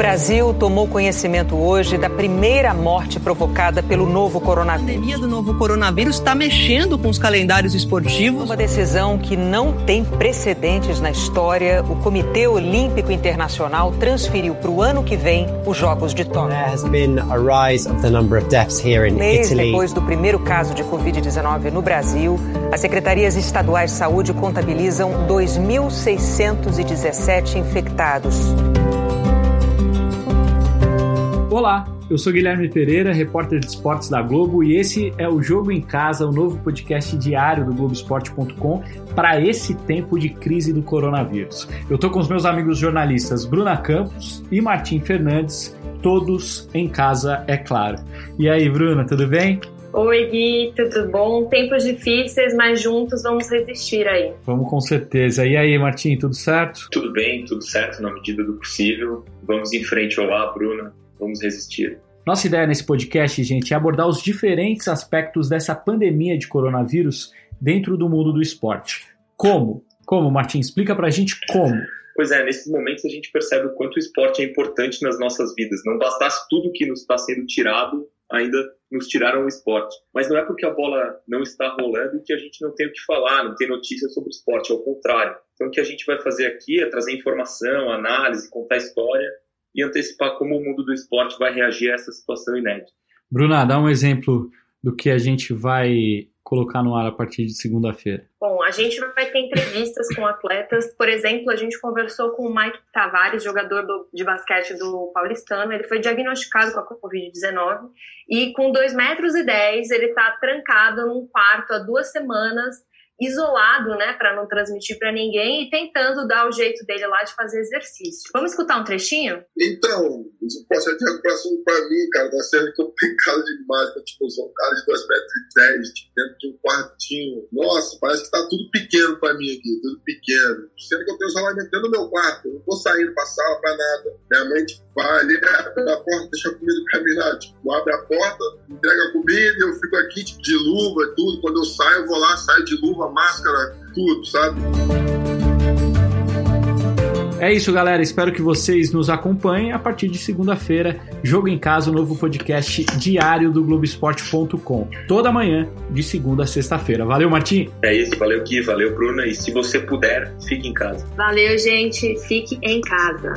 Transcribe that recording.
Brasil tomou conhecimento hoje da primeira morte provocada pelo novo coronavírus. A pandemia do novo coronavírus está mexendo com os calendários esportivos. Uma decisão que não tem precedentes na história. O Comitê Olímpico Internacional transferiu para o ano que vem os Jogos de Tóquio. There has been a rise of the number of deaths here in Mês Italy. depois do primeiro caso de Covid-19 no Brasil, as secretarias estaduais de saúde contabilizam 2.617 infectados. Olá, eu sou Guilherme Pereira, repórter de esportes da Globo, e esse é o Jogo em Casa, o novo podcast diário do Globoesporte.com para esse tempo de crise do coronavírus. Eu tô com os meus amigos jornalistas Bruna Campos e Martim Fernandes, todos em casa, é claro. E aí, Bruna, tudo bem? Oi, Gui, tudo bom? Tempos difíceis, mas juntos vamos resistir aí. Vamos com certeza. E aí, Martim, tudo certo? Tudo bem, tudo certo na medida do possível. Vamos em frente. Olá, Bruna. Vamos resistir. Nossa ideia nesse podcast, gente, é abordar os diferentes aspectos dessa pandemia de coronavírus dentro do mundo do esporte. Como? Como, Martim? Explica pra gente como. Pois é, nesses momentos a gente percebe o quanto o esporte é importante nas nossas vidas. Não bastasse tudo que nos está sendo tirado, ainda nos tiraram o esporte. Mas não é porque a bola não está rolando que a gente não tem o que falar, não tem notícias sobre o esporte, ao contrário. Então o que a gente vai fazer aqui é trazer informação, análise, contar história e antecipar como o mundo do esporte vai reagir a essa situação inédita. Bruna, dá um exemplo do que a gente vai colocar no ar a partir de segunda-feira. Bom, a gente vai ter entrevistas com atletas. Por exemplo, a gente conversou com o Mike Tavares, jogador do, de basquete do Paulistano. Ele foi diagnosticado com a Covid-19 e com 2 metros e 10 ele está trancado num quarto há duas semanas isolado, né, para não transmitir para ninguém e tentando dar o jeito dele lá de fazer exercício. Vamos escutar um trechinho? Então, pode ser de recuperação para mim, cara. Tá sendo complicado demais. Tá, tipo, eu sou um cara de 2 metros e 10, tipo, dentro de um quartinho. Nossa, parece que tá tudo pequeno para mim aqui, tudo pequeno. Sendo que eu tenho isolamento dentro do meu quarto. Eu não tô saindo pra sala, pra nada. Minha mãe, tipo, vai ali, abre a porta, deixa a comida pra mim lá. Tipo, abre a porta, entrega a comida e eu fico aqui, tipo, de luva e tudo. Quando eu saio, eu vou lá, saio de luva, máscara, tudo, sabe? É isso, galera. Espero que vocês nos acompanhem a partir de segunda-feira. Jogo em Casa, o novo podcast diário do Globoesporte.com. Toda manhã, de segunda a sexta-feira. Valeu, Martim. É isso, valeu Gui, valeu Bruna. E se você puder, fique em casa. Valeu, gente. Fique em casa.